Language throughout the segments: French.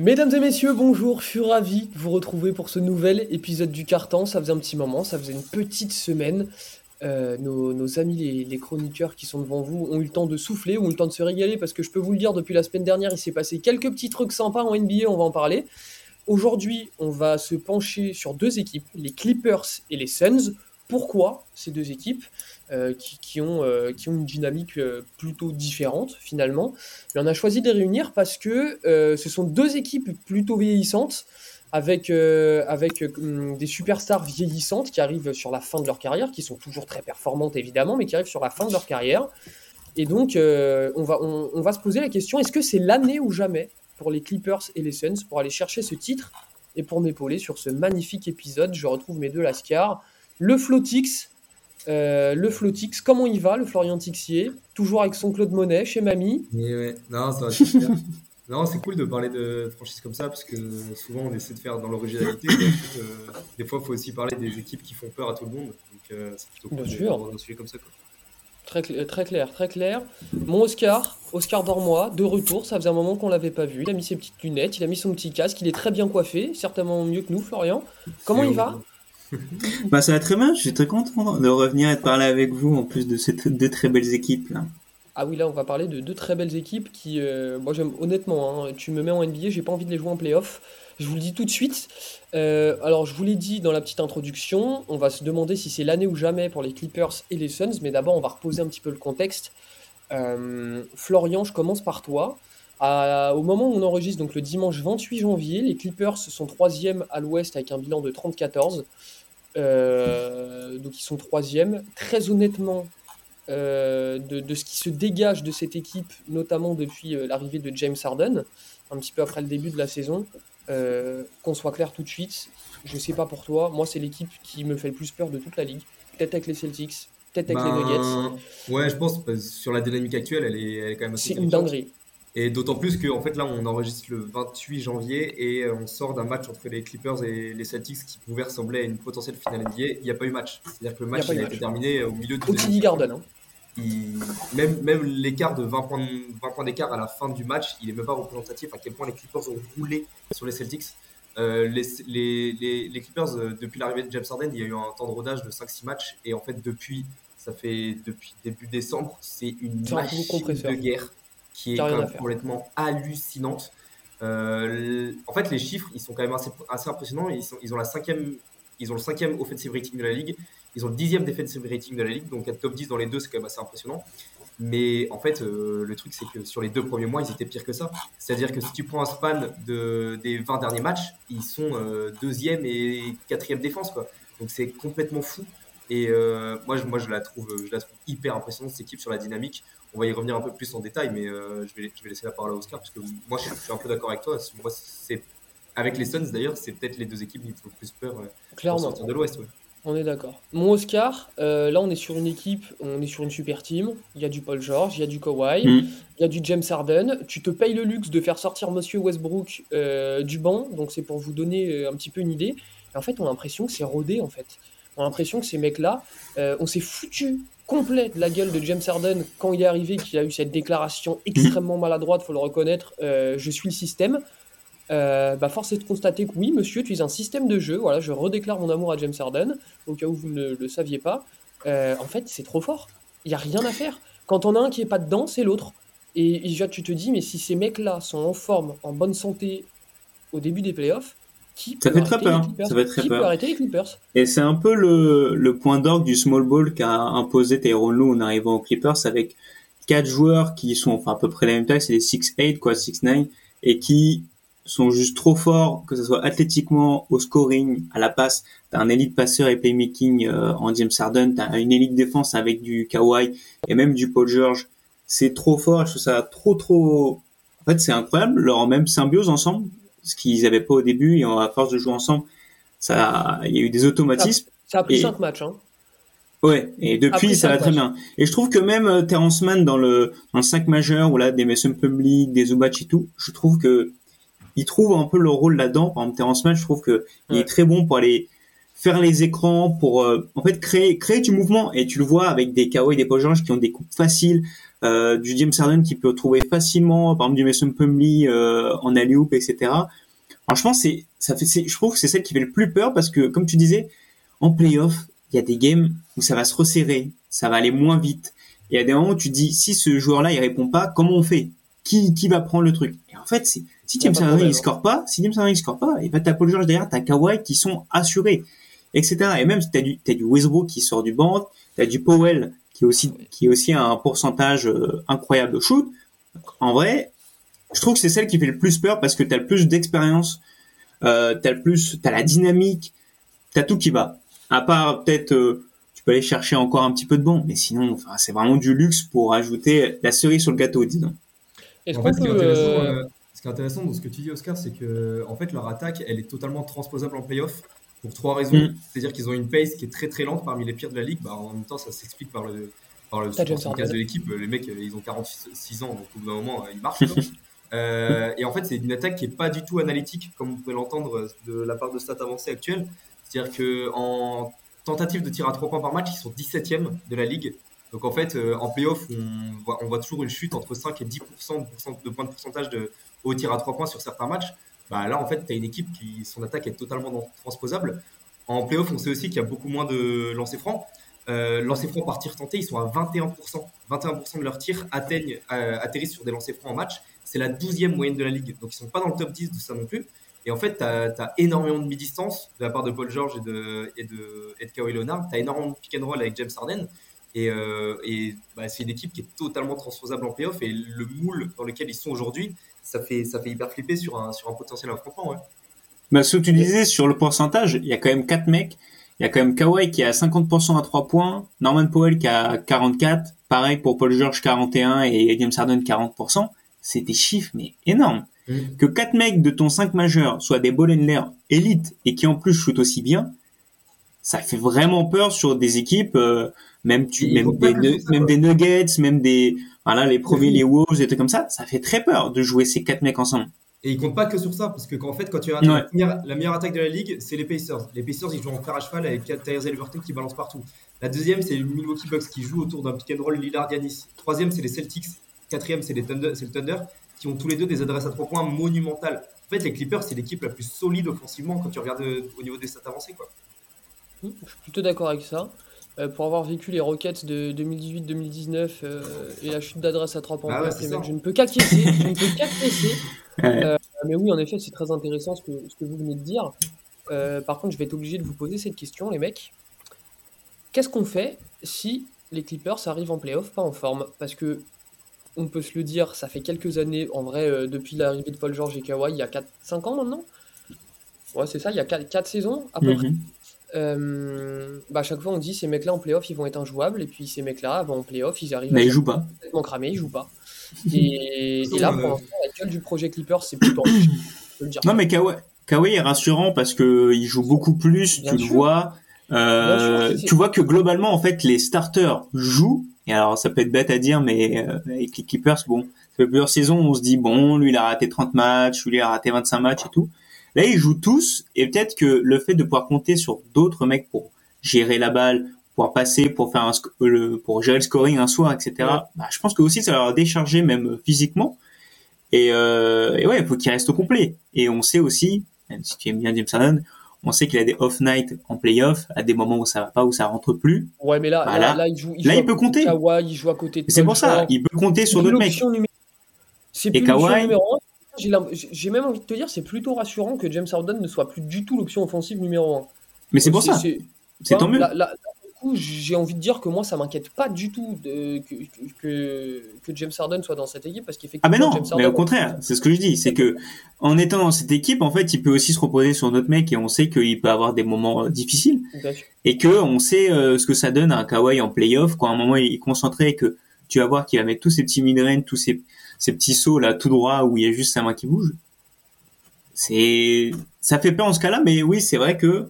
Mesdames et messieurs, bonjour, je suis ravi de vous retrouver pour ce nouvel épisode du Carton. Ça faisait un petit moment, ça faisait une petite semaine. Euh, nos, amis les, chroniqueurs qui sont devant vous ont eu le temps de souffler, ont eu le temps de se régaler parce que je peux vous le dire, depuis la semaine dernière, il s'est passé quelques petits trucs sympas en NBA, on va en parler. Aujourd'hui, on va se pencher sur deux équipes, les Clippers et les Suns. Pourquoi ces deux équipes? Euh, qui, ont, euh, qui ont une dynamique euh, plutôt différente finalement. Mais on a choisi de les réunir parce que ce sont deux équipes plutôt vieillissantes avec, avec des superstars vieillissantes qui arrivent sur la fin de leur carrière, qui sont toujours très performantes évidemment, mais qui arrivent sur la fin de leur carrière. Et donc, on, va, on, va se poser la question, est-ce que c'est l'année ou jamais pour les Clippers et les Suns pour aller chercher ce titre Et pour m'épauler sur ce magnifique épisode, je retrouve mes deux Lascars, le Flotix, euh, le Flotix, comment il va, le Florian Tixier? Toujours avec son Claude Monet chez Mamie? Non, ça va super. non, c'est cool de parler de franchise comme ça parce que souvent on essaie de faire dans l'originalité. Euh, des fois, il faut aussi parler des équipes qui font peur à tout le monde. Donc, euh, c'est plutôt cool de un sujet comme ça. Quoi. Très, très clair, très clair. Mon Oscar, Oscar Dormois, de retour. Ça faisait un moment qu'on l'avait pas vu. Il a mis ses petites lunettes, il a mis son petit casque. Il est très bien coiffé, certainement mieux que nous, Florian. Comment il va? bah ça va très bien, je suis très content de revenir et de parler avec vous en plus de ces deux très belles équipes. Ah oui, là on va parler de deux très belles équipes qui, euh, moi j'aime honnêtement, hein, tu me mets en NBA, j'ai pas envie de les jouer en playoff. Je vous le dis tout de suite. Euh, alors je vous l'ai dit dans la petite introduction, on va se demander si c'est l'année ou jamais pour les Clippers et les Suns, mais d'abord on va reposer un petit peu le contexte. Euh, Florian, je commence par toi. au moment où on enregistre, donc le dimanche 28 janvier, les Clippers sont troisième à l'ouest avec un bilan de 30-14. Euh, donc ils sont troisième. Très honnêtement, euh, de, ce qui se dégage de cette équipe, notamment depuis euh, l'arrivée de James Harden, un petit peu après le début de la saison, qu'on soit clair tout de suite, je sais pas pour toi, moi c'est l'équipe qui me fait le plus peur de toute la ligue. Peut-être avec les Celtics, peut-être avec les ben, Nuggets. Ouais, je pense sur la dynamique actuelle, elle est, elle est quand même C'est une dinguerie. Et d'autant plus qu'en en fait là on enregistre le 28 janvier et euh, on sort d'un match entre les Clippers et les Celtics qui pouvait ressembler à une potentielle finale NBA. Il n'y a pas eu match. C'est-à-dire que le match a, a été terminé au milieu de... Au TD Garden. Hein. même même l'écart de 20 points, 20 points d'écart à la fin du match, il est même pas représentatif à quel point les Clippers ont roulé sur les Celtics. Euh, les, les, les, Clippers, euh, depuis l'arrivée de James Harden, il y a eu un temps de rodage de 5-6 matchs et en fait depuis ça fait depuis début décembre, c'est une machine de guerre qui est complètement hallucinante. Euh, en fait, les chiffres, ils sont quand même assez, assez impressionnants. Ils, sont, ils, ont la cinquième, ils ont le cinquième offensive rating de la ligue. Ils ont le dixième defensive rating de la ligue. Donc, être top 10 dans les deux, c'est quand même assez impressionnant. Mais en fait, euh, le truc, c'est que sur les deux premiers mois, ils étaient pires que ça. C'est-à-dire que si tu prends un span de, des 20 derniers matchs, ils sont euh, deuxième et quatrième défense. Quoi. Donc, c'est complètement fou. Et moi, je, moi je, la trouve, je la trouve hyper impressionnante, cette équipe, sur la dynamique on va y revenir un peu plus en détail, mais euh, je, vais, laisser la parole à Oscar parce que moi, je, suis un peu d'accord avec toi. Moi, c'est avec les Suns d'ailleurs, c'est peut-être les deux équipes qui me font plus peur. Euh, Clairement. de l'Ouest. On est d'accord. Mon Oscar, euh, là on est sur une équipe, on est sur une super team. Il y a du Paul George, il y a du Kawhi, mm. il y a du James Harden. Tu te payes le luxe de faire sortir Monsieur Westbrook du banc, donc c'est pour vous donner un petit peu une idée. en fait, on a l'impression que c'est rodé en fait. On a l'impression que ces mecs-là, on s'est foutu complet de la gueule de James Harden quand il est arrivé, qu'il a eu cette déclaration extrêmement maladroite, faut le reconnaître, euh, je suis le système. Euh, bah force est de constater que oui, monsieur, tu es un système de jeu. Voilà, je redéclare mon amour à James Harden, au cas où vous ne le saviez pas. Euh, en fait, c'est trop fort. Il n'y a rien à faire. Quand on a un qui est pas dedans, c'est l'autre. Et, déjà, tu te dis, mais si ces mecs-là sont en forme, en bonne santé au début des playoffs, ça fait très peur. Ça fait très peur. arrêter les Clippers Et c'est un peu le, le point d'orgue du small ball qu'a imposé Tyrone Lue en arrivant aux Clippers avec quatre joueurs qui sont enfin à peu près la même taille, c'est des 6-8 quoi, 6-9 et qui sont juste trop forts, que ce soit athlétiquement, au scoring, à la passe. T'as un élite passeur et playmaking euh, en James Harden, t'as une élite défense avec du Kawhi et même du Paul George. C'est trop fort, je trouve ça trop trop. En fait, c'est incroyable leur même symbiose ensemble ce qu'ils n'avaient pas au début, et à force de jouer ensemble, ça, il y a eu des automatismes. Ça, a pris 5 matchs, hein. Ouais, et depuis, ça va très bien. Et je trouve que même euh, Terrence Mann dans le, dans le 5 majeur, ou là, des Mason Public, des Zubac et tout, je trouve que il trouve un peu leur rôle là-dedans. Par exemple, Terrence Mann, je trouve que il est très bon pour aller faire les écrans, pour euh, en fait créer créer du mouvement. Et tu le vois avec des Kawhi, des Paul George qui ont des coupes faciles, du James Harden qui peut trouver facilement, par exemple du Mason Plumlee euh, en alley etc. Franchement, c'est ça fait, je trouve que c'est celle qui fait le plus peur parce que comme tu disais, en playoff, il y a des games où ça va se resserrer, ça va aller moins vite. Et il y a des moments où tu dis si ce joueur-là il répond pas, comment on fait? Qui qui va prendre le truc? Et en fait, c'est si James Harden il score pas, si James Harden il score pas, et ben t'as Paul George derrière, t'as Kawhi qui sont assurés, etc. Et même t'as du t'as du Westbrook qui sort du banc, t'as du Powell qui est aussi qui est aussi un pourcentage euh, incroyable de shoot. En vrai, je trouve que c'est celle qui fait le plus peur parce que t'as le plus d'expérience, euh, t'as le plus, t'as la dynamique, t'as tout qui va. À part peut-être euh, tu peux aller chercher encore un petit peu de bon, mais sinon, enfin, c'est vraiment du luxe pour ajouter la cerise sur le gâteau, disons. En fait, euh, ce qui est intéressant dans ce que tu dis, Oscar, c'est que en fait, leur attaque, elle est totalement transposable en playoff pour trois raisons. Mm. C'est-à-dire qu'ils ont une pace qui est très très lente parmi les pires de la ligue. Bah, en même temps, ça s'explique par le, par le de l'équipe. Les mecs, ils ont 46 ans, donc au bout d'un moment, ils marchent. euh, et en fait, c'est une attaque qui est pas du tout analytique, comme vous pouvez l'entendre de la part de stats avancées actuelles. C'est-à-dire qu'en tentative de tir à 3 points par match, ils sont 17e de la ligue. Donc en fait, euh, en playoff, on voit, on voit toujours une chute entre 5 et 10% de, points de pourcentage de, au tir à 3 points sur certains matchs, bah là, en fait, tu as une équipe qui, son attaque est totalement transposable. En playoff, on sait aussi qu'il y a beaucoup moins de lancers francs. Euh, lancers francs par tir tenté, ils sont à 21%. 21% de leurs tirs atteignent, euh, atterrissent sur des lancers francs en match. C'est la 12e moyenne de la ligue. Donc, ils sont pas dans le top 10 de ça non plus. Et en fait, tu as, énormément de mi-distance de la part de Paul George et de, et de, et de Leonard. Tu as énormément de pick and roll avec James Harden. Et, euh, bah, c'est une équipe qui est totalement transposable en playoff. Et le moule dans lequel ils sont aujourd'hui, ça fait, ça fait hyper flipper sur un, sur un potentiel affrontement. Ouais. Bah, ce que tu disais sur le pourcentage, il y a quand même 4 mecs. Il y a quand même Kawhi qui a 50% à 3 points, Norman Powell qui a 44, pareil pour Paul George 41 et James Harden 40%. C'est des chiffres mais énormes. Mm. Que 4 mecs de ton 5 majeur soient des ball handlers élites et qui en plus shootent aussi bien, ça fait vraiment peur sur des équipes, euh, même tu, même des, même des Nuggets, même des, voilà, les premiers, les Wolves, et trucs comme ça, ça fait très peur de jouer ces quatre mecs ensemble. Et ils comptent pas que sur ça, parce que en fait, quand tu regardes la, meilleure, attaque de la ligue, c'est les Pacers. Les Pacers, ils jouent en fer à cheval avec Tyrese Halliburton qui balance partout. La deuxième, c'est les Milwaukee Bucks qui jouent autour d'un pick and roll Lillard Yanis. Troisième, c'est les Celtics. Quatrième, c'est les Thunder, c'est le Thunder qui ont tous les deux des adresses à trois points monumentales. En fait, les Clippers, c'est l'équipe la plus solide offensivement quand tu regardes euh, au niveau des stats avancées, quoi. Je suis plutôt d'accord avec ça. Euh, pour avoir vécu les Rockets de 2018-2019 euh, et la chute d'adresse à 3 points, bah je ne peux qu'acquiescer. je ne peux qu'acquiescer. Euh, mais oui, en effet, c'est très intéressant ce que, ce que vous venez de dire. par contre, je vais être obligé de vous poser cette question, les mecs. Qu'est-ce qu'on fait si les Clippers arrivent en playoff, pas en forme? Parce que on peut se le dire, ça fait quelques années, en vrai, depuis l'arrivée de Paul George et Kawhi, il y a 4-5 ans maintenant? Ouais, c'est ça, il y a 4, saisons à peu mhm. près. Euh, bah à chaque fois on dit ces mecs-là en playoff ils vont être injouables. Et puis ces mecs-là en playoff ils arrivent mais ils jouent pas. complètement cramés ils jouent pas. Et, là pour l'instant la gueule du projet Clippers c'est plutôt non mais Kawhi, est rassurant parce que il joue beaucoup plus tu le vois. Euh, tu vois que globalement en fait les starters jouent. Et alors ça peut être bête à dire mais euh, avec les Clippers bon ça fait plusieurs saisons on se dit bon lui il a raté 30 matchs lui il a raté 25 matchs et tout Là, ils jouent tous, et peut-être que le fait de pouvoir compter sur d'autres mecs pour gérer la balle, pouvoir passer, pour faire un, pour gérer le scoring un soir, etc. Bah, je pense que aussi ça va leur décharger même physiquement. Et, euh, et ouais, il faut qu'il reste au complet. Et on sait aussi, même si tu aimes bien James Harden, on sait qu'il a des off night en playoff, à des moments où ça va pas, où ça rentre plus. Ouais, mais là, bah, là, il joue. Il, là, il peut compter. Kawhi, il joue à côté C'est pour ça, il peut compter sur d'autres mecs. C'est plus et Kawhi, numéro 1, j'ai même envie de te dire, c'est plutôt rassurant que James Harden ne soit plus du tout l'option offensive numéro 1. Mais c'est pour ça. C'est tant mieux. Là, coup, j'ai envie de dire que moi, ça m'inquiète pas du tout de, que, que, que, James Harden soit dans cette équipe parce qu'effectivement. Ah, mais non, mais au contraire, c'est ce que je dis. C'est que en étant dans cette équipe, en fait, il peut aussi se reposer sur notre mec et on sait qu'il peut avoir des moments euh, difficiles. Et que on sait euh, ce que ça donne à un Kawhi en playoff quand à un moment il est concentré et que tu vas voir qu'il va mettre tous ces petits mid tous ces ces petits sauts là tout droit où il y a juste sa main qui bouge. C'est, ça fait peur en ce cas-là, mais oui, c'est vrai que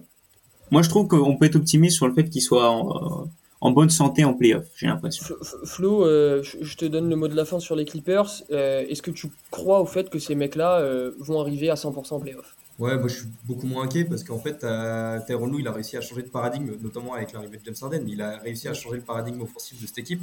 moi je trouve qu'on peut être optimiste sur le fait qu'il soit en, en, bonne santé en playoff, j'ai l'impression. Flo, euh, je te donne le mot de la fin sur les Clippers. Euh, est-ce que tu crois au fait que ces mecs-là euh, vont arriver à 100% en playoff? Ouais, moi je suis beaucoup moins inquiet parce qu'en fait, euh, Tyrone Lou, il a réussi à changer de paradigme, notamment avec l'arrivée de James Harden. Il a réussi à changer le paradigme offensif de cette équipe.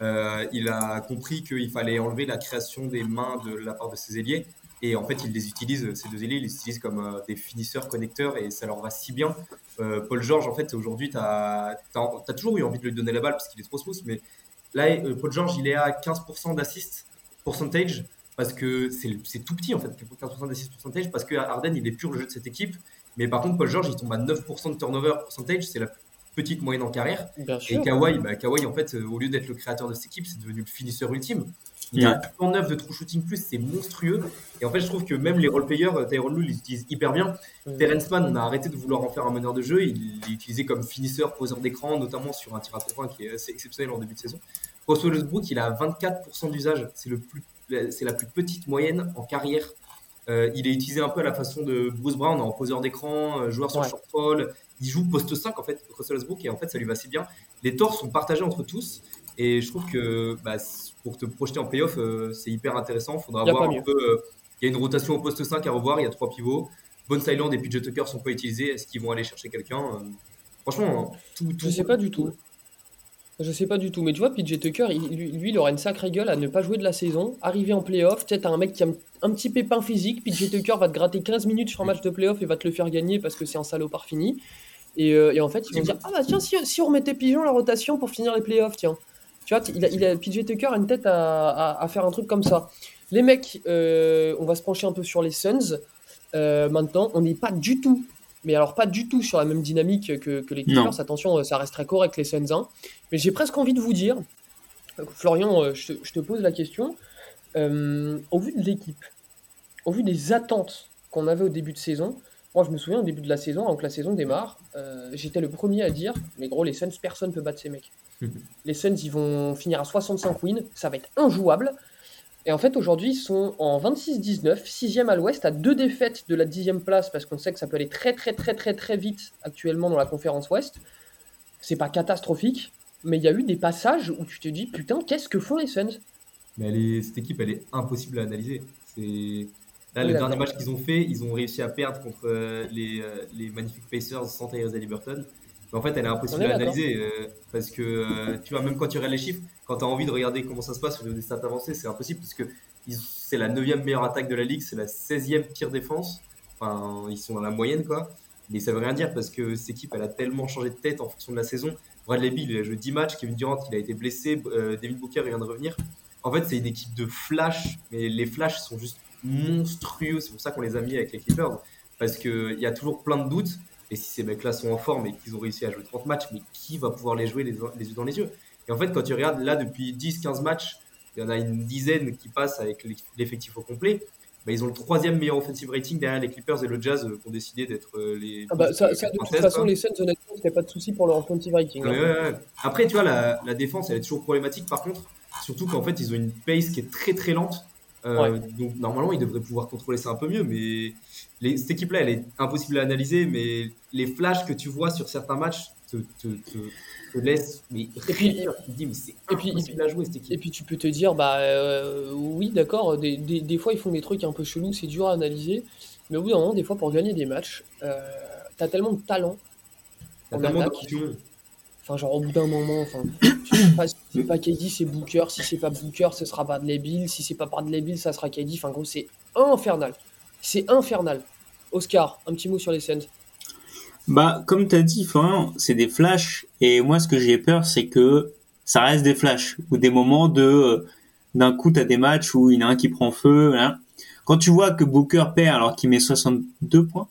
Euh, il a compris qu'il fallait enlever la création des mains de la part de ses ailiers. Et en fait, il les utilise, ces deux ailiers, il les utilise comme euh, des finisseurs connecteurs et ça leur va si bien. Euh, Paul George, en fait, aujourd'hui, tu as, toujours eu envie de lui donner la balle parce qu'il est trop smooth. Mais là, Paul George, il est à 15% d'assist percentage parce que c'est tout petit en fait, 15% d'assist percentage parce que Harden, il est pur le jeu de cette équipe. Mais par contre, Paul George, il tombe à 9% de turnover percentage, c'est la petite moyenne en carrière. et Kawhi, bah, Kawhi, en fait, au lieu d'être le créateur de cette équipe, c'est devenu le finisseur ultime. Il y a 109 de true shooting plus, c'est monstrueux. Et en fait, je trouve que même les role-players, euh, Tyrone Lue, l'utilisent hyper bien. Terence Mann, on a arrêté de vouloir en faire un meneur de jeu. Il est utilisé comme finisseur, poseur d'écran, notamment sur un tir à trois qui est assez exceptionnel en début de saison. Russell Westbrook, il a 24% d'usage. C'est le plus, c'est la plus petite moyenne en carrière. Euh, il est utilisé un peu à la façon de Bruce Brown en poseur d'écran, euh, joueur sur short fall. Il joue poste 5 en fait, Russell Westbrook, et en fait, ça lui va si bien. Les torts sont partagés entre tous. Et je trouve que bah, pour te projeter en playoff, euh, c'est hyper intéressant. Il faudra voir un peu. Euh, il y a une rotation au poste 5 à revoir, il y a trois pivots. Bones Island et PJ Tucker sont pas utilisés. Est-ce qu'ils vont aller chercher quelqu'un Franchement, hein, tout, tout. Je sais pas du tout. Je sais pas du tout. Mais tu vois, PJ Tucker, lui, il aura une sacrée gueule à ne pas jouer de la saison. Arriver en playoff, sais, un mec qui a un petit pépin physique. PJ Tucker va te gratter 15 minutes sur un match de playoff et va te le faire gagner parce que c'est un salopard fini. Et, en fait, ils vont dire Ah bah tiens, si, on remettait Pigeon la rotation pour finir les playoffs, tiens. Tu vois, il a, PJ Tucker a une tête à, faire un truc comme ça. Les mecs, euh, on va se pencher un peu sur les Suns. Euh, maintenant, on n'est pas du tout, mais alors pas du tout sur la même dynamique que, les Clippers. Attention, ça reste très correct les Suns. Hein. Mais j'ai presque envie de vous dire, Florian, euh, je te, pose la question. au vu de l'équipe, au vu des attentes qu'on avait au début de saison, moi je me souviens au début de la saison, avant que la saison démarre, j'étais le premier à dire, mais gros, les Suns, personne ne peut battre ces mecs. Les Suns, ils vont finir à 65 wins. Ça va être injouable. Et en fait, aujourd'hui, ils sont en 26-19, 6e à l'ouest, à deux défaites de la 10e place, parce qu'on sait que ça peut aller très, très, très, très, très vite actuellement dans la conférence ouest. C'est pas catastrophique, mais il y a eu des passages où tu te dis, putain, qu'est-ce que font les Suns? Mais cette équipe, elle est impossible à analyser. C'est. Là, le dernier match qu'ils ont fait, ils ont réussi à perdre contre euh, les, euh, les magnifiques Pacers sans Tyrese Liberton en fait, elle est impossible à analyser euh, parce que euh, tu vois, même quand tu regardes les chiffres, quand tu as envie de regarder comment ça se passe sur des stats avancées, c'est impossible parce que c'est la 9 meilleure attaque de la ligue, c'est la 16e pire défense. Enfin, ils sont dans la moyenne, quoi. Mais ça veut rien dire parce que cette équipe, elle a tellement changé de tête en fonction de la saison. Bradley Bill, il a joué 10 matchs. Kevin Durant, il a été blessé. Euh, David Booker, vient de revenir. En fait, c'est une équipe de flash, mais les flashs sont juste monstrueux. C'est pour ça qu'on les a mis avec les Clippers. Parce qu'il y a toujours plein de doutes. Et si ces mecs-là sont en forme et qu'ils ont réussi à jouer 30 matchs, mais qui va pouvoir les jouer les, yeux dans les yeux? Et en fait, quand tu regardes là depuis 10-15 matchs, il y en a une dizaine qui passent avec l'effectif au complet. Bah, ils ont le troisième meilleur offensive rating derrière les Clippers et le Jazz euh, qui ont décidé d'être euh, les. Ah bah, ça, de toute façon, les Suns, honnêtement, a pas de souci pour leur offensive rating. Hein. Après, tu vois, la, la, défense, elle est toujours problématique par contre, surtout qu'en fait, ils ont une pace qui est très très lente. Euh, donc normalement, ils devraient pouvoir contrôler ça un peu mieux, mais cette équipe-là, elle est impossible à analyser, mais les flashs que tu vois sur certains matchs te, te, te, laissent mais et puis, dis, mais c'est impossible à jouer cette équipe. Et puis tu peux te dire, bah euh, oui, d'accord, des, des, des, fois ils font des trucs un peu chelous, c'est dur à analyser, mais au bout d'un moment, des fois pour gagner des matchs, euh, t'as tellement de talent. T'as tellement Enfin, genre au bout d'un moment, enfin, si c'est pas KD, c'est Booker. Si c'est pas Booker, ce sera Bradley Bill. Si c'est pas Bradley Bill, ça sera KD. Enfin, gros, c'est infernal. C'est infernal. Oscar, un petit mot sur les scènes. Bah, comme tu as dit, c'est des flashs. Et moi, ce que j'ai peur, c'est que ça reste des flashs. Ou des moments de. Euh, d'un coup, tu as des matchs où il y en a un qui prend feu. Hein. Quand tu vois que Booker perd alors qu'il met 62 points,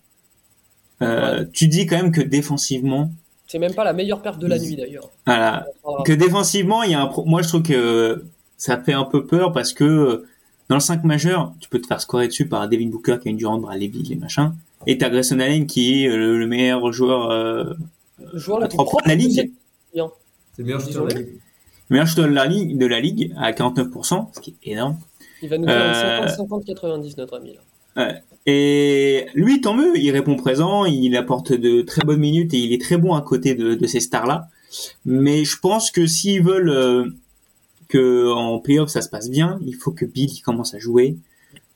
euh, tu dis quand même que défensivement. C'est même pas la meilleure perte de la nuit d'ailleurs. Voilà. Que défensivement, il y a un. Moi, je trouve que ça fait un peu peur parce que dans le 5 majeur, tu peux te faire scorer dessus par Devin Booker qui a une Durant, Bradley Bill les machins. Et t'as Grayson Allen qui est le, meilleur joueur, euh, joueur la, de la ligue. C'est le meilleur joueur de la ligue. Le meilleur joueur de la ligue, de la ligue à 49%, ce qui est énorme. Il va nous faire 50-50-90 notre ami là. Ouais. Et lui, tant mieux, il répond présent, il apporte de très bonnes minutes et il est très bon à côté de, de ces stars-là. Mais je pense que s'ils veulent euh, que en playoff ça se passe bien, il faut que Bill commence à jouer,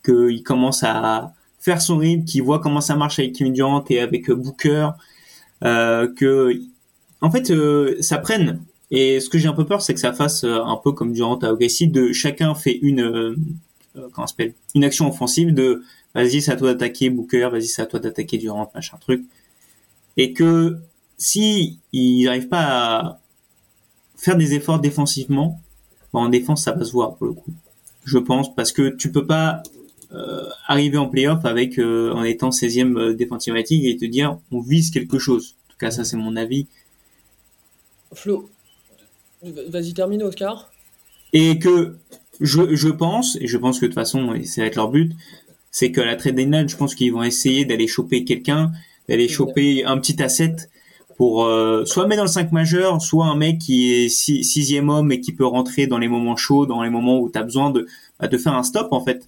qu'il commence à faire son rythme, qui voit comment ça marche avec Kevin Durant et avec Booker, euh, que en fait ça prenne. Et ce que j'ai un peu peur, c'est que ça fasse un peu comme Durant à OKC, de chacun fait une comment s'appelle une action offensive de vas-y c'est à toi d'attaquer Booker, vas-y c'est à toi d'attaquer Durant, machin truc, et que si il n'arrive pas à faire des efforts défensivement, en défense ça va se voir pour le coup. Je pense parce que tu peux pas euh, arriver en playoff avec euh, en étant 16e euh, défensive rating et te dire on vise quelque chose. En tout cas, ça c'est mon avis. Flo, vas-y termine Oscar. Et que je, je pense, et je pense que de toute façon, ça va être leur but, c'est que la trade deadline, je pense qu'ils vont essayer d'aller choper quelqu'un, d'aller choper un petit asset pour euh, soit mettre dans le 5 majeur, soit un mec qui est sixième homme et qui peut rentrer dans les moments chauds, dans les moments où tu as besoin de, bah, de faire un stop en fait.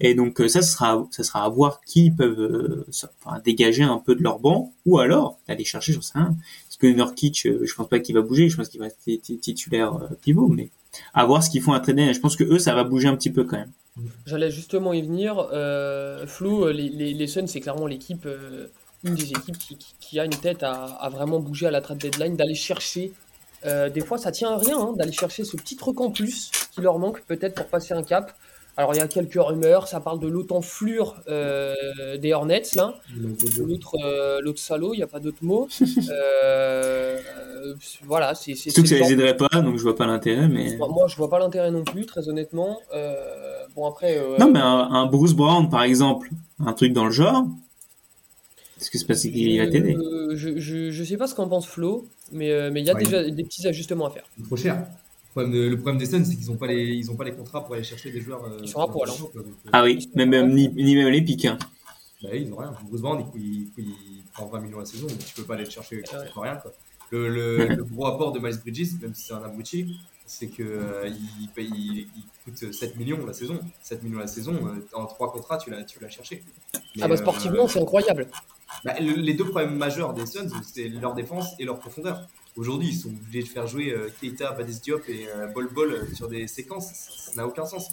Et donc euh, ça, sera, ça sera à voir qui peuvent euh, dégager un peu de leur banc, ou alors d'aller chercher, j'en sais rien. Parce que Nurkic, je pense pas qu'il va bouger, je pense qu'il va être titulaire pivot, mais à voir ce qu'ils font à traîner. Je pense que eux, ça va bouger un petit peu quand même. J'allais justement y venir. Euh, Flo, les, les, les Suns, c'est clairement l'équipe une des équipes qui, a une tête à, vraiment bouger à la trade deadline, d'aller chercher. Euh, des fois, ça tient à rien hein, d'aller chercher ce petit truc en plus qui leur manque peut-être pour passer un cap. Alors, il y a quelques rumeurs, ça parle de l'autre enflure euh, des Hornets, là. L'autre, euh, l'autre salaud, il n'y a pas d'autre mot. voilà, c'est. Surtout que ça les aiderait pas, donc je vois pas l'intérêt. Mais... Moi, je vois pas l'intérêt non plus, très honnêtement. bon, après. non, mais un, un, Bruce Brown, par exemple, un truc dans le genre, est-ce que c'est parce qu'il va t'aider je, je, je, sais pas ce qu'en pense Flo, mais euh, mais il y a déjà des petits ajustements à faire. Trop cher. Le problème, des Suns, c'est qu'ils n'ont pas, les, ils ont pas les contrats pour aller chercher des joueurs. Euh, ils sont à poil. Euh, ah oui, même, même, ni, ni, même les pics. Hein. Bah, ils n'ont rien. Bruce Brown, il, il, prend 20 millions la saison, donc tu peux pas aller le chercher pour rien. Quoi. Le, le, le, gros apport de Miles Bridges, même si c'est un abruti, c'est qu'il euh, il, il, coûte 7 millions la saison. 7 millions la saison, en trois contrats, tu l'as cherché. Mais, ah bah sportivement, c'est incroyable. Bah, les deux problèmes majeurs des Suns, c'est leur défense et leur profondeur. Aujourd'hui, ils sont obligés de faire jouer euh, Keita, Badis Diop et euh, Bol Bol euh, sur des séquences. Ça n'a aucun sens.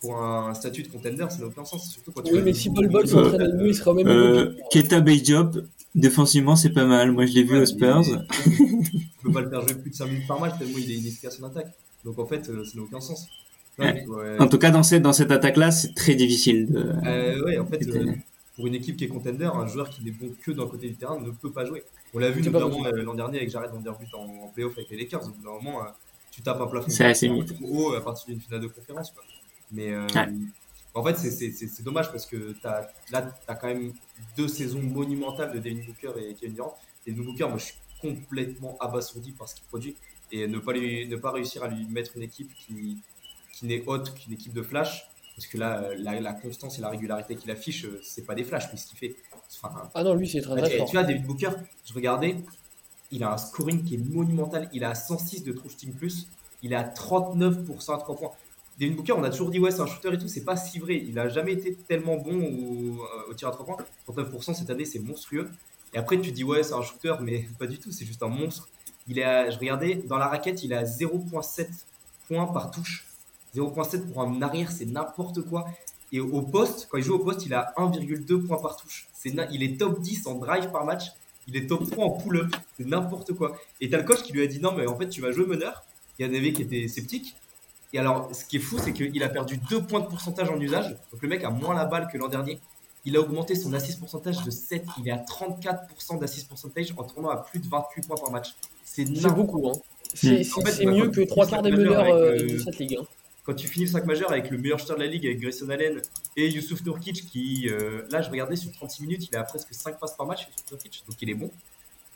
Pour un statut de contender, ça n'a aucun sens. Surtout quand oui, mais si Bol Bol s'entraîne mieux, il sera même. Euh, Keita, Badis Diop, défensivement, c'est pas mal. Moi, je l'ai vu aux Spurs. Tu peux pas le faire jouer plus de 5 minutes par match tellement il est inefficace en attaque. Donc en fait, ça n'a aucun sens. En tout cas, dans cette, dans cette attaque-là, c'est très difficile de. Euh, ouais, en fait, pour une équipe qui est contender, un joueur qui n'est bon que d'un côté du terrain ne peut pas jouer. On l'a vu notamment euh, l'an dernier avec Jared Vanderbilt en, en playoff avec les Lakers. Au bout d'un moment, tu tapes un plafond assez haut à partir d'une finale de conférence. Quoi. Mais euh, en fait, c'est dommage parce que as, là, tu as quand même deux saisons monumentales de Devin Booker et Kevin Durant. Devin Booker, moi, je suis complètement abasourdi par ce qu'il produit. Et ne pas, lui, ne pas réussir à lui mettre une équipe qui, qui n'est haute qu'une équipe de flash, parce que là, euh, la, constance et la régularité qu'il affiche, euh, c'est pas des flashs, mais ce qu'il fait. ah non, lui, c'est très, très fort. Tu vois, David Booker, je regardais, il a un scoring qui est monumental. Il a 106 de true shooting plus. Il a 39% à 3 points. David Booker, on a toujours dit, ouais, c'est un shooter et tout. C'est pas si vrai. Il a jamais été tellement bon au, euh, au tir à 3 points. 39% cette année, c'est monstrueux. Et après, tu dis, ouais, c'est un shooter, mais pas du tout. C'est juste un monstre. Il a, je regardais, dans la raquette, il a 0,7 points par touche. 0.7 pour un arrière, c'est n'importe quoi. Et au poste, quand il joue au poste, il a 1,2 points par touche. C'est il est top 10 en drive par match. Il est top 3 en pull-up. C'est n'importe quoi. Et t'as le coach qui lui a dit non, mais en fait, tu vas jouer meneur. Il y a des mecs qui étaient sceptiques. Et alors, ce qui est fou, c'est qu'il a perdu 2 points de pourcentage en usage. Donc le mec a moins la balle que l'an dernier. Il a augmenté son assist pourcentage de 7. Il est à 34% d'assist pourcentage en tournant à plus de 28 points par match. C'est beaucoup. Hein. C'est mieux que 3 quarts des meneurs euh, de cette ligue. Hein quand tu finis le 5 majeur avec le meilleur shooter de la ligue, avec Grayson Allen et Youssouf Nurkic, qui, euh, là, je regardais sur 36 minutes, il a presque 5 passes par match, Youssouf Nurkic, donc il est bon.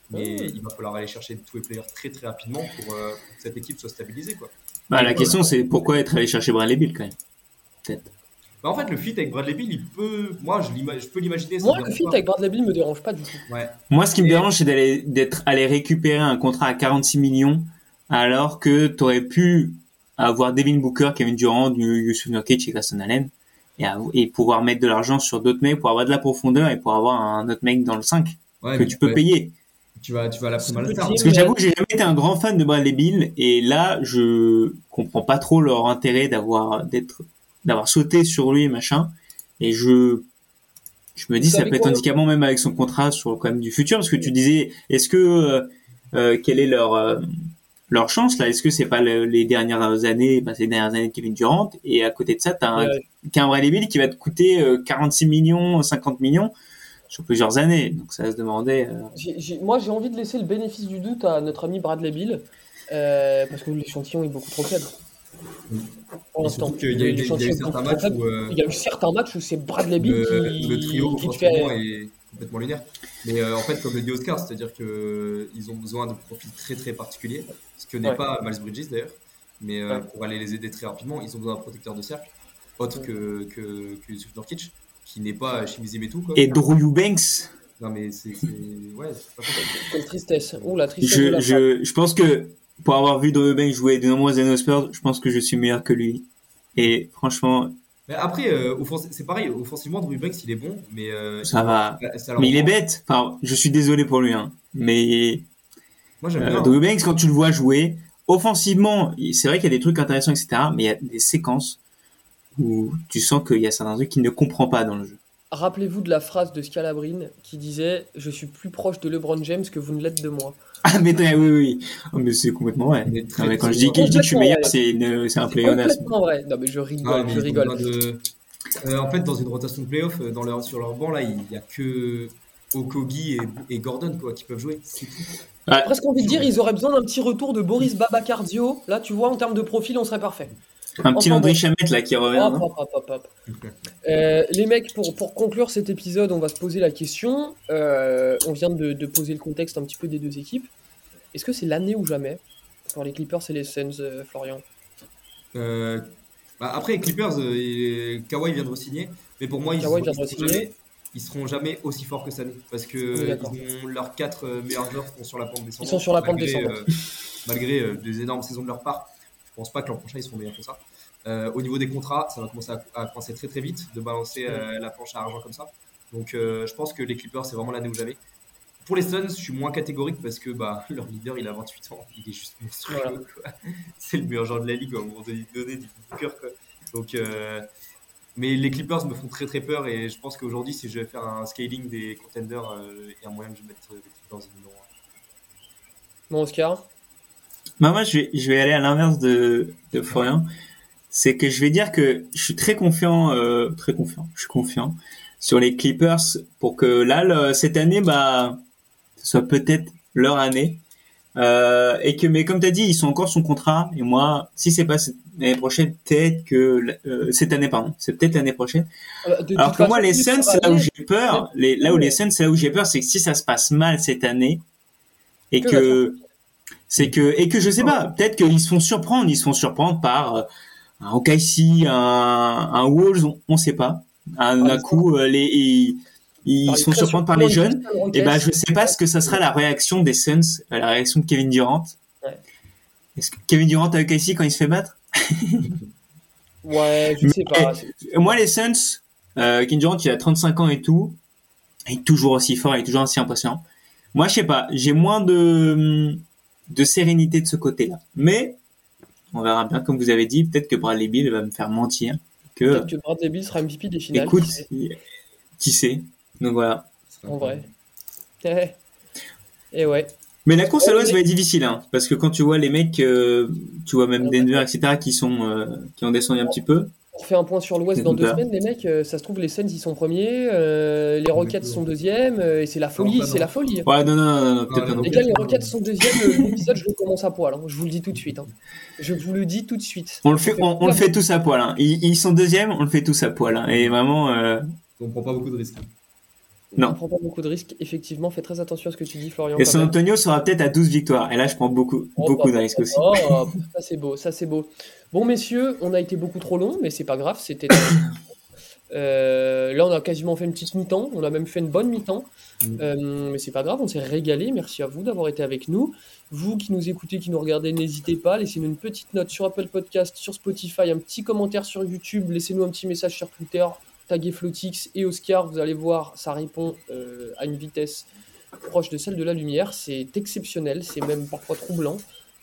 Mais il va falloir aller chercher tous les players très très rapidement pour, euh, que cette équipe soit stabilisée. Quoi. Bah, la question, c'est pourquoi être allé chercher Bradley Bill quand même Peut-être. Bah, en fait, le fit avec Bradley Bill, il peut. Moi, je, je peux l'imaginer. Moi, le fit avec Bradley Bill me dérange pas du tout. Ouais. Moi, ce qui me dérange, c'est d'aller, d'être allé récupérer un contrat à 46 millions alors que tu aurais pu avoir Devin Booker, Kevin Durant, Yusuf Nurkic et Grayson Allen et, et pouvoir mettre de l'argent sur d'autres mecs pour avoir de la profondeur et pour avoir un autre mec dans le 5 que tu peux payer. Tu vas, tu vas la mal Parce que j'avoue que j'ai jamais été un grand fan de Bradley Bill et là, je comprends pas trop leur intérêt d'avoir, d'être, d'avoir sauté sur lui et machin. Et je, je me dis ça peut être handicapant même avec son contrat sur quand même du futur parce que tu disais est-ce que euh, euh, quelle est leur euh, leur chance là Est-ce que c'est pas le- les dernières années, bah, c'est les dernières années de Kevin Durant? Et à côté de ça t'as un Ouais. qu'un Bradley Bill qui va te coûter euh, 46 millions, 50 millions sur plusieurs années. Donc ça se demandait. euh, J'ai- j'ai- moi, j'ai envie de laisser le bénéfice du doute à notre ami Bradley Bill, euh, parce que l'échantillon est beaucoup trop faible. Pour l'instant, il y a eu certains beaucoup matchs où euh, Il y a eu certains matchs où c'est Bradley Bill le, qui, le trio qui te fait. est complètement lunaire. Mais euh, en fait, comme le dit Oscar, c'est-à-dire qu'ils ont besoin de profils très très particuliers, ce que n'est Ouais. pas Miles Bridges d'ailleurs. Mais euh, Ouais. pour aller les aider très rapidement, ils ont besoin d'un protecteur de cercle, autre que, que, que Yusuf Nurkic, qui n'est pas Shimizi Metu. Quoi. Et Drew Eubanks, Non, mais c'est. Ouais, pas. Quelle tristesse. Oh, la tristesse je, la je, je pense que pour avoir vu Drew Eubanks jouer de nombreuses années aux Spurs, je pense que je suis meilleur que lui. Et franchement, Mais après, euh, c'est pareil, offensivement, Drew Banks, il est bon, mais. euh, ça va. ça Mais il est bête. Enfin, je suis désolé pour lui, hein. Mais Moi, j'aime euh, bien. Drew Banks, quand tu le vois jouer, offensivement, c'est vrai qu'il y a des trucs intéressants, etc. Mais il y a des séquences où tu sens qu'il y a certains trucs qu'il ne comprend pas dans le jeu. Rappelez-vous de la phrase de Scalabrine qui disait Je suis plus proche de LeBron James que vous ne l'êtes de moi. Ah, mais oui, oui, oui. Oh, mais c'est complètement vrai. Mais très, Non, mais quand je dis, que- je dis que je suis meilleur, c'est c'est un C'est pléonasme. complètement vrai. Non, mais je rigole, Ah, mais je rigole. de- Euh, en fait, dans une rotation de playoff, euh, dans leur, sur leur banc, là, il n'y a que Okogi et, et Gordon quoi, qui peuvent jouer. C'est tout. Ouais. Presque envie de dire, ils auraient besoin d'un petit retour de Boris Babacardio. Là, tu vois, en termes de profil, on serait parfait. Un petit Enfin, Landry. Chamette là qui revient. Hop, hein. hop, hop, hop, hop. Euh, les mecs, pour, pour conclure cet épisode, on va se poser la question. Euh, on vient de, de poser le contexte un petit peu des deux équipes. Est-ce que c'est l'année ou jamais pour les Clippers et les Suns, euh, Florian? Euh, bah, après, les Clippers, euh, et- Kawhi vient de re-signer, mais pour moi, ils, Kawhi ils vient de seront jamais, ils seront jamais aussi forts que cette année. Parce que d'accord. ils ont leurs quatre meilleurs joueurs sont sur la pente descendante. Ils sont sur la pente malgré, descendante. euh, malgré euh, des énormes saisons de leur part. Je pense pas que l'an prochain, ils seront meilleurs que ça. Euh, au niveau des contrats, ça va commencer à, à coincer très très vite de balancer euh, la planche à argent comme ça. Donc euh, je pense que les Clippers, c'est vraiment l'année où jamais. Pour les Suns, je suis moins catégorique parce que bah, leur leader, il a 28 ans. Il est juste monstrueux. Voilà. quoi. C'est le meilleur joueur de la ligue à un moment donné, donné du Booker. Quoi. Donc, mais les Clippers me font très très peur et je pense qu'aujourd'hui, si je vais faire un scaling des contenders, il y a moyen que je mette les Clippers numéro Bon, Oscar? Bah, moi, je vais, je vais aller à l'inverse de, de Florian. C'est que je vais dire que je suis très confiant, euh, très confiant, je suis confiant sur les Clippers pour que là, le- cette année, bah, ce soit peut-être leur année. Euh, et que, mais comme tu as dit, ils sont encore son contrat. Et moi, si c'est pas cette- l'année prochaine, peut-être que euh, cette année, pardon, c'est peut-être l'année prochaine. Euh, de Alors que moi, les Suns, c'est là où j'ai peur. Les, là où les Suns, c'est là où j'ai peur, c'est que si ça se passe mal cette année et Que que c'est que et que je sais pas, peut-être qu'ils se font surprendre, ils se font surprendre par euh, un OKC, un, un Wolves, on, on sait pas. Un, Ah, un coup, euh, les ils, se font surprendre par les jeunes. Et ben, je sais pas ce que ça sera la réaction des Suns, euh, la réaction de Kevin Durant. Ouais. Est-ce que Kevin Durant à OKC quand il se fait battre? Ouais, je sais pas. Moi, les Suns, euh, Kevin Durant, il a 35 ans et tout. Il est toujours aussi fort, il est toujours aussi impressionnant. Moi, je sais pas, j'ai moins de, de sérénité de ce côté-là. Mais, on verra bien, comme vous avez dit, peut-être que Bradley Bill va me faire mentir. Que, Peut-être que Bradley Bill sera MVP des finales. écoute, qui sait, qui sait. Donc voilà. En vrai. Eh. Et ouais. Mais la course à l'ouest Ouais, va être difficile, hein, parce que quand tu vois les mecs, euh, tu vois même Denver, etc., qui sont, euh, qui ont descendu un petit peu. On fait un point sur l'Ouest dans deux semaines, les mecs. euh, ça se trouve, les Suns, ils sont premiers. euh, les Rockets sont deuxièmes. euh, et c'est la folie, c'est la folie. Ouais, non, non, non, peut-être pas non Les gars, les Rockets sont deuxièmes. L'épisode, je le commence à poil. hein. Je vous le dis tout de suite. hein. Je vous le dis tout de suite. On le fait, on, on le fait tous à poil. Hein. Ils, ils sont deuxièmes, on le fait tous à poil. Hein. Et vraiment, euh, On prend pas beaucoup de risques. Non. On prend pas beaucoup de risques. Effectivement, fais très attention à ce que tu dis, Florian. et San. Antonio sera peut-être à 12 victoires. Et là, je prends beaucoup, Oh, beaucoup bah, de risques aussi. Oh, ça c'est beau, ça c'est beau. Bon messieurs, on a été beaucoup trop long, mais c'est pas grave, c'était. Euh, là, on a quasiment fait une petite mi-temps, on a même fait une bonne mi-temps, Mm. Euh, mais c'est pas grave, on s'est régalé. Merci à vous d'avoir été avec nous. Vous qui nous écoutez, qui nous regardez, n'hésitez pas, laissez-nous une petite note sur Apple Podcast, sur Spotify, un petit commentaire sur YouTube, laissez-nous un petit message sur Twitter, taguez Flotix et Oscar, vous allez voir, ça répond euh, à une vitesse proche de celle de la lumière. C'est exceptionnel, c'est même parfois troublant.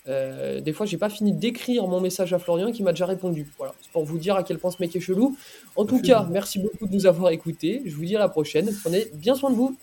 Euh, des fois, j'ai pas fini d'écrire mon message à Florian qui m'a déjà répondu. Voilà, c'est pour vous dire à quel point ce mec est chelou. En tout cas, merci beaucoup de nous avoir écoutés. Je vous dis à la prochaine. Prenez bien soin de vous.